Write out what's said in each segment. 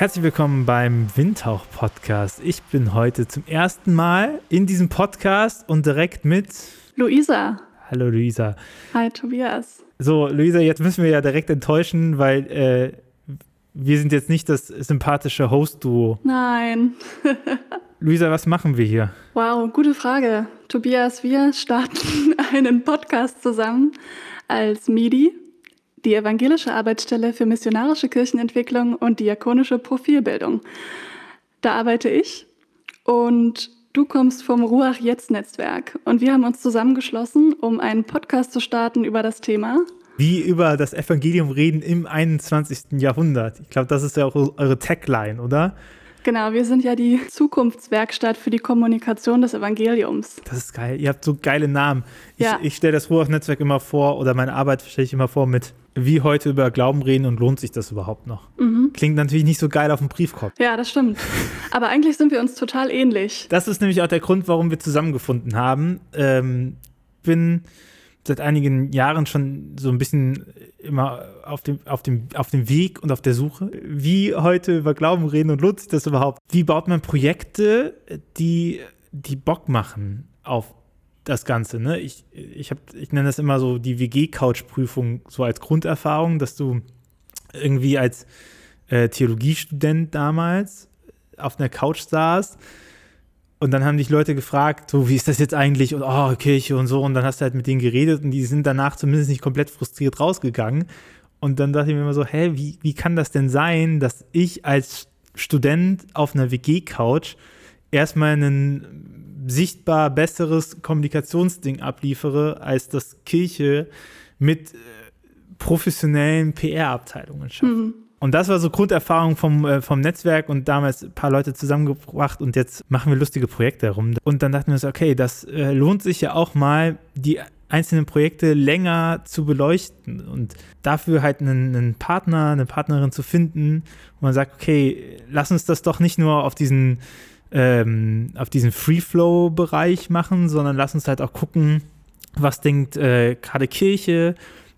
Herzlich willkommen beim Windhauch Podcast. Ich bin heute zum ersten Mal in diesem Podcast und direkt mit Luisa. Hallo Luisa. Hi Tobias. So, Luisa, jetzt müssen wir ja direkt enttäuschen, weil äh, wir sind jetzt nicht das sympathische Host-Duo. Nein. Luisa, was machen wir hier? Wow, gute Frage. Tobias, wir starten einen Podcast zusammen als MIDI, die evangelische Arbeitsstelle für missionarische Kirchenentwicklung und diakonische Profilbildung. Da arbeite ich und du kommst vom Ruach Jetzt Netzwerk und wir haben uns zusammengeschlossen, um einen Podcast zu starten über das Thema wie über das Evangelium reden im 21. Jahrhundert. Ich glaube, das ist ja auch eure Tagline, oder? Genau, wir sind ja die Zukunftswerkstatt für die Kommunikation des Evangeliums. Das ist geil. Ihr habt so geile Namen. Ich, ja. ich stelle das Ruach-Netzwerk immer vor oder meine Arbeit stelle ich immer vor mit, wie heute über Glauben reden und lohnt sich das überhaupt noch? Mhm. Klingt natürlich nicht so geil auf dem Briefkopf. Ja, das stimmt. Aber eigentlich sind wir uns total ähnlich. Das ist nämlich auch der Grund, warum wir zusammengefunden haben. Ähm, bin seit einigen Jahren schon so ein bisschen immer auf dem, auf, dem, auf dem Weg und auf der Suche. Wie heute über Glauben reden und lohnt sich das überhaupt? Wie baut man Projekte, die, die Bock machen auf das Ganze? Ne? Ich, ich, hab, ich nenne das immer so die WG-Couch-Prüfung so als Grunderfahrung, dass du irgendwie als äh, Theologiestudent damals auf einer Couch saßt und dann haben dich Leute gefragt, so, wie ist das jetzt eigentlich? Und oh, Kirche und so. Und dann hast du halt mit denen geredet und die sind danach zumindest nicht komplett frustriert rausgegangen. Und dann dachte ich mir immer so, hä, wie, wie kann das denn sein, dass ich als Student auf einer WG-Couch erstmal ein sichtbar besseres Kommunikationsding abliefere, als das Kirche mit äh, professionellen PR-Abteilungen schafft. Mhm. Und das war so Grunderfahrung vom, äh, vom Netzwerk und damals ein paar Leute zusammengebracht und jetzt machen wir lustige Projekte herum. Und dann dachten wir uns, okay, das äh, lohnt sich ja auch mal, die einzelnen Projekte länger zu beleuchten und dafür halt einen, einen Partner, eine Partnerin zu finden, wo man sagt, okay, lass uns das doch nicht nur auf diesen, ähm, auf diesen Free-Flow-Bereich machen, sondern lass uns halt auch gucken, was denkt äh, gerade Kirche,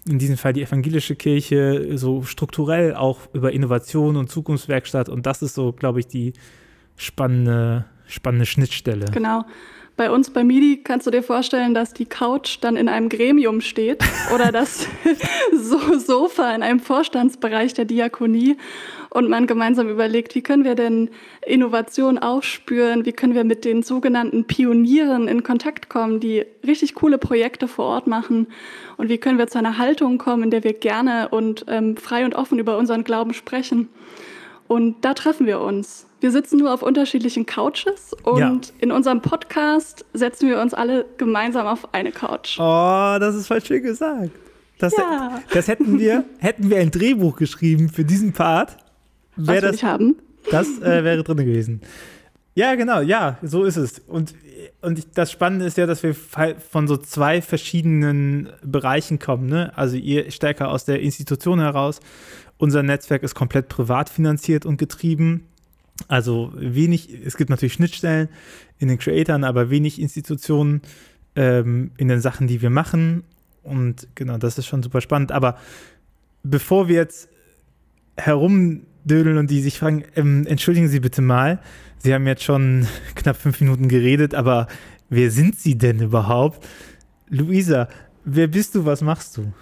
in diesem Fall die evangelische Kirche, so strukturell auch über Innovation und Zukunftswerkstatt. Und das ist so, glaube ich, die spannende, spannende Schnittstelle. Genau. Bei uns bei MIDI kannst du dir vorstellen, dass die Couch dann in einem Gremium steht oder das so Sofa in einem Vorstandsbereich der Diakonie und man gemeinsam überlegt, wie können wir denn Innovation aufspüren, wie können wir mit den sogenannten Pionieren in Kontakt kommen, die richtig coole Projekte vor Ort machen und wie können wir zu einer Haltung kommen, in der wir gerne und ähm, frei und offen über unseren Glauben sprechen. Und da treffen wir uns. Wir sitzen nur auf unterschiedlichen Couches und ja. in unserem Podcast setzen wir uns alle gemeinsam auf eine Couch. Oh, das ist voll schön gesagt. Das, ja. das hätten wir, hätten wir ein Drehbuch geschrieben für diesen Part. Was das, ich haben? Das äh, wäre drin gewesen. Ja, genau, ja, so ist es. Und, und das Spannende ist ja, dass wir von so zwei verschiedenen Bereichen kommen. Ne? Also ihr stärker aus der Institution heraus. Unser Netzwerk ist komplett privat finanziert und getrieben. Also wenig, es gibt natürlich Schnittstellen in den Creatoren, aber wenig Institutionen ähm, in den Sachen, die wir machen. Und genau, das ist schon super spannend. Aber bevor wir jetzt herumdödeln und die sich fragen, ähm, entschuldigen Sie bitte mal, Sie haben jetzt schon knapp fünf Minuten geredet, aber wer sind Sie denn überhaupt? Luisa, wer bist du, was machst du?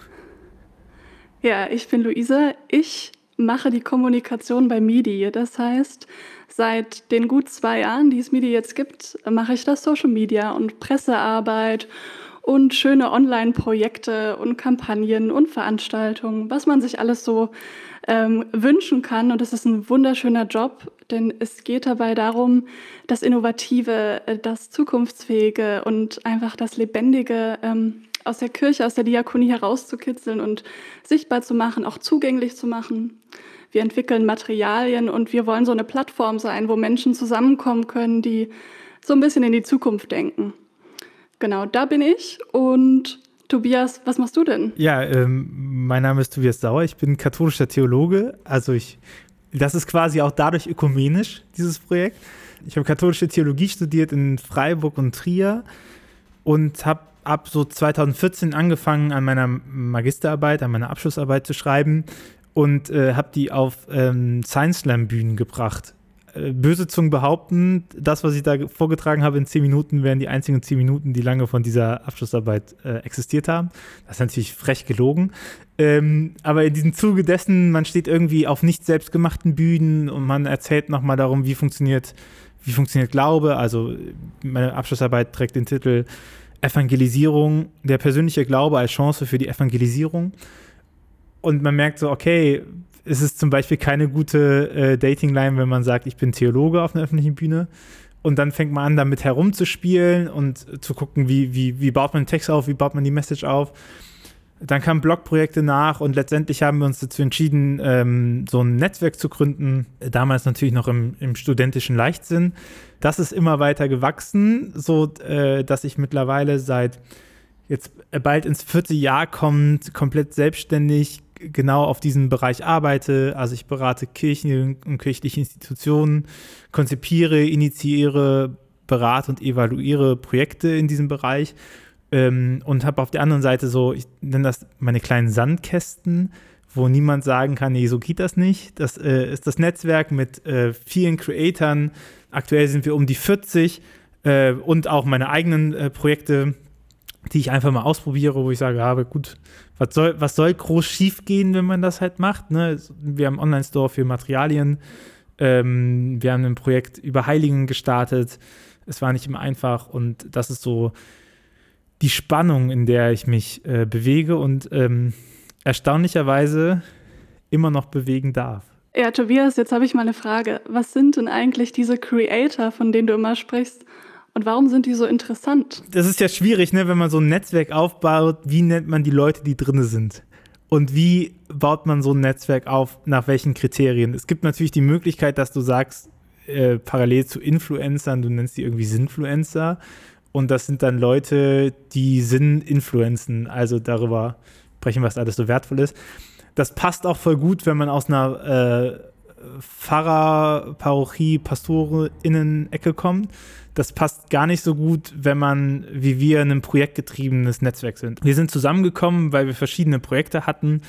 Ja, ich bin Luisa. Ich mache die Kommunikation bei MIDI. Das heißt, seit den gut zwei Jahren, die es MIDI jetzt gibt, mache ich das Social Media und Pressearbeit und schöne Online-Projekte und Kampagnen und Veranstaltungen, was man sich alles so ähm, wünschen kann. Und das ist ein wunderschöner Job, denn es geht dabei darum, das Innovative, äh, das Zukunftsfähige und einfach das Lebendige ähm, aus der Kirche, aus der Diakonie herauszukitzeln und sichtbar zu machen, auch zugänglich zu machen. Wir entwickeln Materialien und wir wollen so eine Plattform sein, wo Menschen zusammenkommen können, die so ein bisschen in die Zukunft denken. Genau, da bin ich und Tobias, was machst du denn? Ja, ähm, mein Name ist Tobias Sauer. Ich bin katholischer Theologe. Also ich, das ist quasi auch dadurch ökumenisch, dieses Projekt. Ich habe katholische Theologie studiert in Freiburg und Trier und habe ab so 2014 angefangen, an meiner Magisterarbeit, an meiner Abschlussarbeit zu schreiben und äh, habe die auf ähm, Science Slam Bühnen gebracht. Böse Zungen behaupten, das, was ich da vorgetragen habe in zehn Minuten, wären die einzigen zehn Minuten, die lange von dieser Abschlussarbeit äh, existiert haben. Das ist natürlich frech gelogen. Ähm, aber in diesem Zuge dessen, man steht irgendwie auf nicht selbstgemachten Bühnen und man erzählt nochmal darum, wie funktioniert, wie funktioniert Glaube. Also meine Abschlussarbeit trägt den Titel Evangelisierung, der persönliche Glaube als Chance für die Evangelisierung. Und man merkt so, okay, es ist zum Beispiel keine gute äh, Dating-Line, wenn man sagt, ich bin Theologe auf einer öffentlichen Bühne. Und dann fängt man an, damit herumzuspielen und zu gucken, wie, wie, wie baut man den Text auf, wie baut man die Message auf. Dann kamen Blogprojekte nach und letztendlich haben wir uns dazu entschieden, ähm, so ein Netzwerk zu gründen. Damals natürlich noch im, im studentischen Leichtsinn. Das ist immer weiter gewachsen, so äh, dass ich mittlerweile seit jetzt bald ins vierte Jahr kommt, komplett selbstständig genau auf diesem Bereich arbeite. Also ich berate Kirchen und kirchliche Institutionen, konzipiere, initiiere, berate und evaluiere Projekte in diesem Bereich ähm, und habe auf der anderen Seite so, ich nenne das meine kleinen Sandkästen, wo niemand sagen kann, nee, so geht das nicht. Das äh, ist das Netzwerk mit äh, vielen Creatoren. Aktuell sind wir um die 40 äh, und auch meine eigenen äh, Projekte, die ich einfach mal ausprobiere, wo ich sage, ja, gut, was soll, was soll groß schief gehen, wenn man das halt macht? Ne? Wir haben einen Online-Store für Materialien. Ähm, wir haben ein Projekt über Heiligen gestartet. Es war nicht immer einfach und das ist so die Spannung, in der ich mich äh, bewege und ähm, erstaunlicherweise immer noch bewegen darf. Ja, Tobias, jetzt habe ich mal eine Frage. Was sind denn eigentlich diese Creator, von denen du immer sprichst? Und warum sind die so interessant? Das ist ja schwierig, ne, wenn man so ein Netzwerk aufbaut. Wie nennt man die Leute, die drin sind? Und wie baut man so ein Netzwerk auf? Nach welchen Kriterien? Es gibt natürlich die Möglichkeit, dass du sagst, äh, parallel zu Influencern, du nennst die irgendwie Sinfluencer. Und das sind dann Leute, die Sinn influenzen, also darüber sprechen, was alles so wertvoll ist. Das passt auch voll gut, wenn man aus einer äh, Pfarrer, Parochie, PastorInnen-Ecke kommt. Das passt gar nicht so gut, wenn man, wie wir, ein projektgetriebenes Netzwerk sind. Wir sind zusammengekommen, weil wir verschiedene Projekte hatten,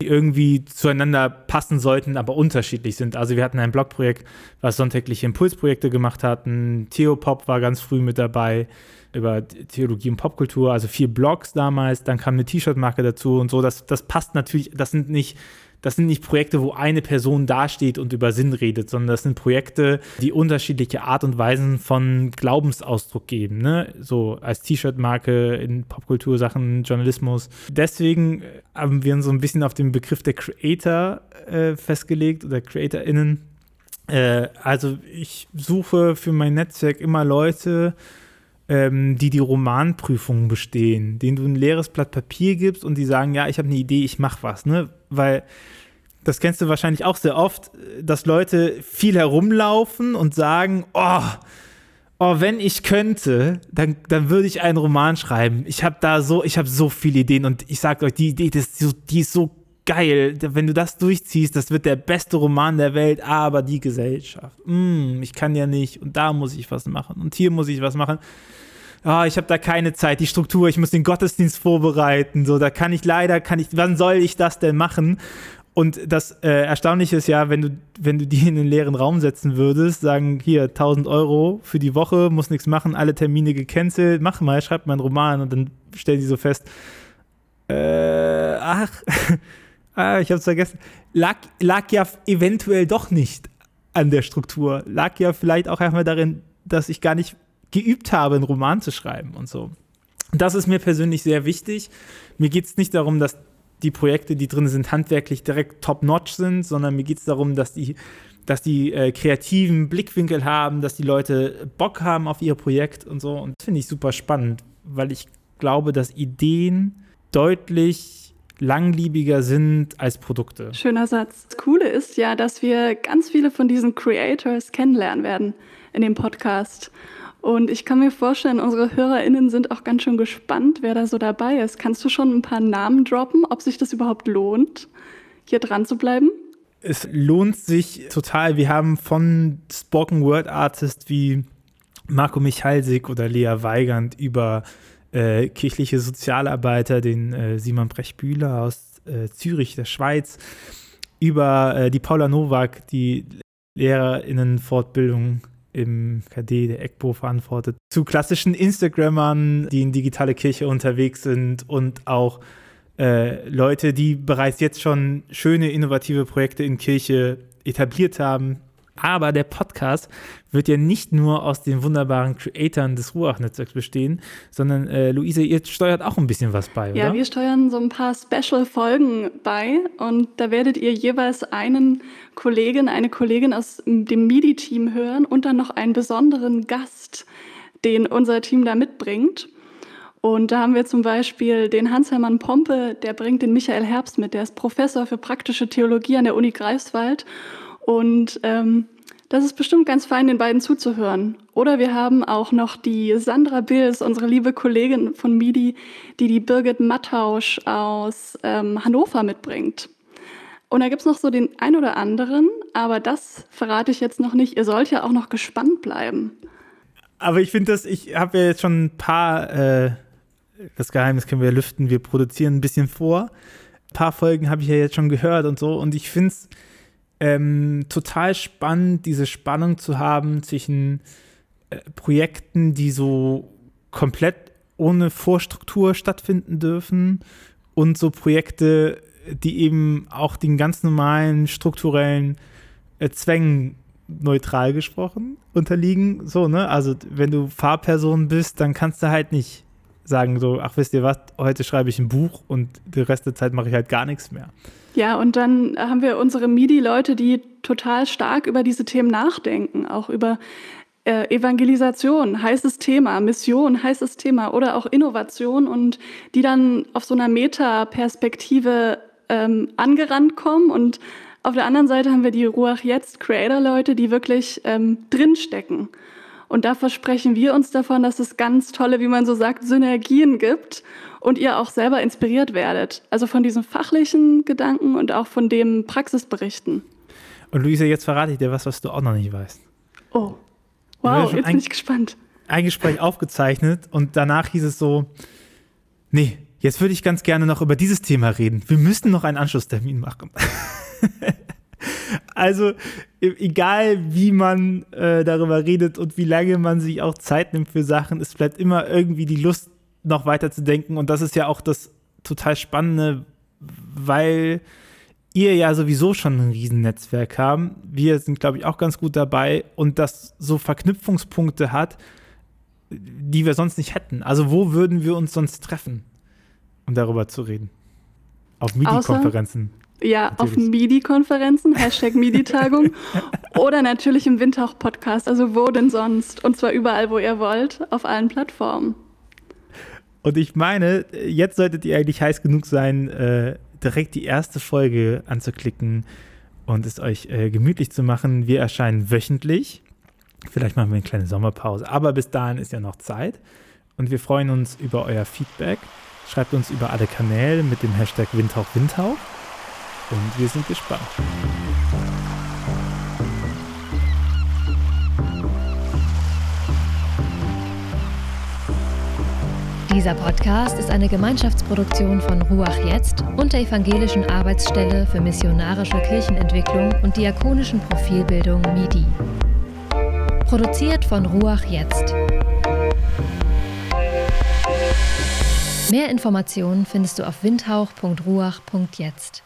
die irgendwie zueinander passen sollten, aber unterschiedlich sind. Also wir hatten ein Blogprojekt, was sonntägliche Impulsprojekte gemacht hatten. Theopop war ganz früh mit dabei über Theologie und Popkultur, also vier Blogs damals. Dann kam eine T-Shirt-Marke dazu und so. Das, das passt natürlich, das sind nicht das sind nicht Projekte, wo eine Person dasteht und über Sinn redet, sondern das sind Projekte, die unterschiedliche Art und Weisen von Glaubensausdruck geben. Ne? So als T-Shirt-Marke in Popkultursachen, Journalismus. Deswegen haben wir uns so ein bisschen auf den Begriff der Creator äh, festgelegt oder CreatorInnen. Äh, also ich suche für mein Netzwerk immer Leute, ähm, die die Romanprüfung bestehen, denen du ein leeres Blatt Papier gibst und die sagen, ja, ich habe eine Idee, ich mache was, ne? Weil das kennst du wahrscheinlich auch sehr oft, dass Leute viel herumlaufen und sagen, oh, oh, wenn ich könnte, dann, dann würde ich einen Roman schreiben. Ich habe da so, ich habe so viele Ideen und ich sage euch, die Idee, das, die ist so geil. Wenn du das durchziehst, das wird der beste Roman der Welt, aber die Gesellschaft, mm, ich kann ja nicht und da muss ich was machen und hier muss ich was machen ah, ich habe da keine Zeit, die Struktur, ich muss den Gottesdienst vorbereiten, so, da kann ich leider, kann ich, wann soll ich das denn machen? Und das äh, Erstaunliche ist ja, wenn du, wenn du die in den leeren Raum setzen würdest, sagen, hier 1000 Euro für die Woche, muss nichts machen, alle Termine gecancelt, mach mal, schreib mal einen Roman und dann stellen die so fest, äh, ach, ah, ich hab's vergessen, lag, lag ja eventuell doch nicht an der Struktur, lag ja vielleicht auch einmal darin, dass ich gar nicht geübt habe, einen Roman zu schreiben und so. Das ist mir persönlich sehr wichtig. Mir geht es nicht darum, dass die Projekte, die drin sind, handwerklich direkt top-notch sind, sondern mir geht es darum, dass die, dass die äh, kreativen Blickwinkel haben, dass die Leute Bock haben auf ihr Projekt und so. Und das finde ich super spannend, weil ich glaube, dass Ideen deutlich langlebiger sind als Produkte. Schöner Satz. Das Coole ist ja, dass wir ganz viele von diesen Creators kennenlernen werden in dem Podcast. Und ich kann mir vorstellen, unsere HörerInnen sind auch ganz schön gespannt, wer da so dabei ist. Kannst du schon ein paar Namen droppen, ob sich das überhaupt lohnt, hier dran zu bleiben? Es lohnt sich total. Wir haben von Spoken Word Artists wie Marco Michalsik oder Lea Weigand über äh, kirchliche Sozialarbeiter, den äh, Simon Brechbühler aus äh, Zürich, der Schweiz, über äh, die Paula Nowak, die Lehrerinnenfortbildung im KD der EGBO verantwortet, zu klassischen Instagrammern, die in digitale Kirche unterwegs sind und auch äh, Leute, die bereits jetzt schon schöne, innovative Projekte in Kirche etabliert haben, aber der Podcast wird ja nicht nur aus den wunderbaren Creatoren des Ruach-Netzwerks bestehen, sondern äh, Luise, ihr steuert auch ein bisschen was bei, oder? Ja, wir steuern so ein paar Special-Folgen bei und da werdet ihr jeweils einen Kollegen, eine Kollegin aus dem MIDI-Team hören und dann noch einen besonderen Gast, den unser Team da mitbringt. Und da haben wir zum Beispiel den Hans-Hermann Pompe, der bringt den Michael Herbst mit, der ist Professor für praktische Theologie an der Uni Greifswald und ähm, das ist bestimmt ganz fein, den beiden zuzuhören. Oder wir haben auch noch die Sandra Bills, unsere liebe Kollegin von MIDI, die die Birgit Mattausch aus ähm, Hannover mitbringt. Und da gibt es noch so den ein oder anderen, aber das verrate ich jetzt noch nicht. Ihr sollt ja auch noch gespannt bleiben. Aber ich finde das, ich habe ja jetzt schon ein paar, äh, das Geheimnis können wir lüften, wir produzieren ein bisschen vor. Ein paar Folgen habe ich ja jetzt schon gehört und so. Und ich finde es ähm, total spannend, diese Spannung zu haben zwischen äh, Projekten, die so komplett ohne Vorstruktur stattfinden dürfen und so Projekte, die eben auch den ganz normalen strukturellen äh, Zwängen neutral gesprochen unterliegen. So, ne? Also, wenn du Fahrperson bist, dann kannst du halt nicht sagen, so, ach, wisst ihr was, heute schreibe ich ein Buch und den Rest der Zeit mache ich halt gar nichts mehr. Ja, und dann haben wir unsere MIDI-Leute, die total stark über diese Themen nachdenken, auch über äh, Evangelisation, heißes Thema, Mission, heißes Thema oder auch Innovation und die dann auf so einer Meta-Perspektive ähm, angerannt kommen. Und auf der anderen Seite haben wir die Ruach Jetzt Creator-Leute, die wirklich ähm, drinstecken. Und da versprechen wir uns davon, dass es ganz tolle, wie man so sagt, Synergien gibt und ihr auch selber inspiriert werdet. Also von diesen fachlichen Gedanken und auch von dem Praxisberichten. Und Luisa, jetzt verrate ich dir was, was du auch noch nicht weißt. Oh, wow, jetzt bin ich gespannt. Ein Gespräch aufgezeichnet und danach hieß es so, nee, jetzt würde ich ganz gerne noch über dieses Thema reden. Wir müssen noch einen Anschlusstermin machen. also, e-, egal wie man äh, darüber redet und wie lange man sich auch Zeit nimmt für Sachen, es bleibt immer irgendwie die Lust noch weiter zu denken. Und das ist ja auch das total Spannende, weil ihr ja sowieso schon ein Riesennetzwerk haben. Wir sind, glaube ich, auch ganz gut dabei und das so Verknüpfungspunkte hat, die wir sonst nicht hätten. Also wo würden wir uns sonst treffen, um darüber zu reden? Auf MIDI-Konferenzen. Ja, natürlich. auf MIDI-Konferenzen, Hashtag MIDI-Tagung oder natürlich im Windhauch-Podcast. Also wo denn sonst? Und zwar überall, wo ihr wollt, auf allen Plattformen. Und ich meine, jetzt solltet ihr eigentlich heiß genug sein, äh, direkt die erste Folge anzuklicken und es euch äh, gemütlich zu machen. Wir erscheinen wöchentlich. Vielleicht machen wir eine kleine Sommerpause, aber bis dahin ist ja noch Zeit. Und wir freuen uns über euer Feedback. Schreibt uns über alle Kanäle mit dem Hashtag Windhauch Windhauch. Und wir sind gespannt. Dieser Podcast ist eine Gemeinschaftsproduktion von Ruach Jetzt und der Evangelischen Arbeitsstelle für missionarische Kirchenentwicklung und diakonischen Profilbildung MIDI. Produziert von Ruach Jetzt. Mehr Informationen findest du auf windhauch.ruach.jetzt.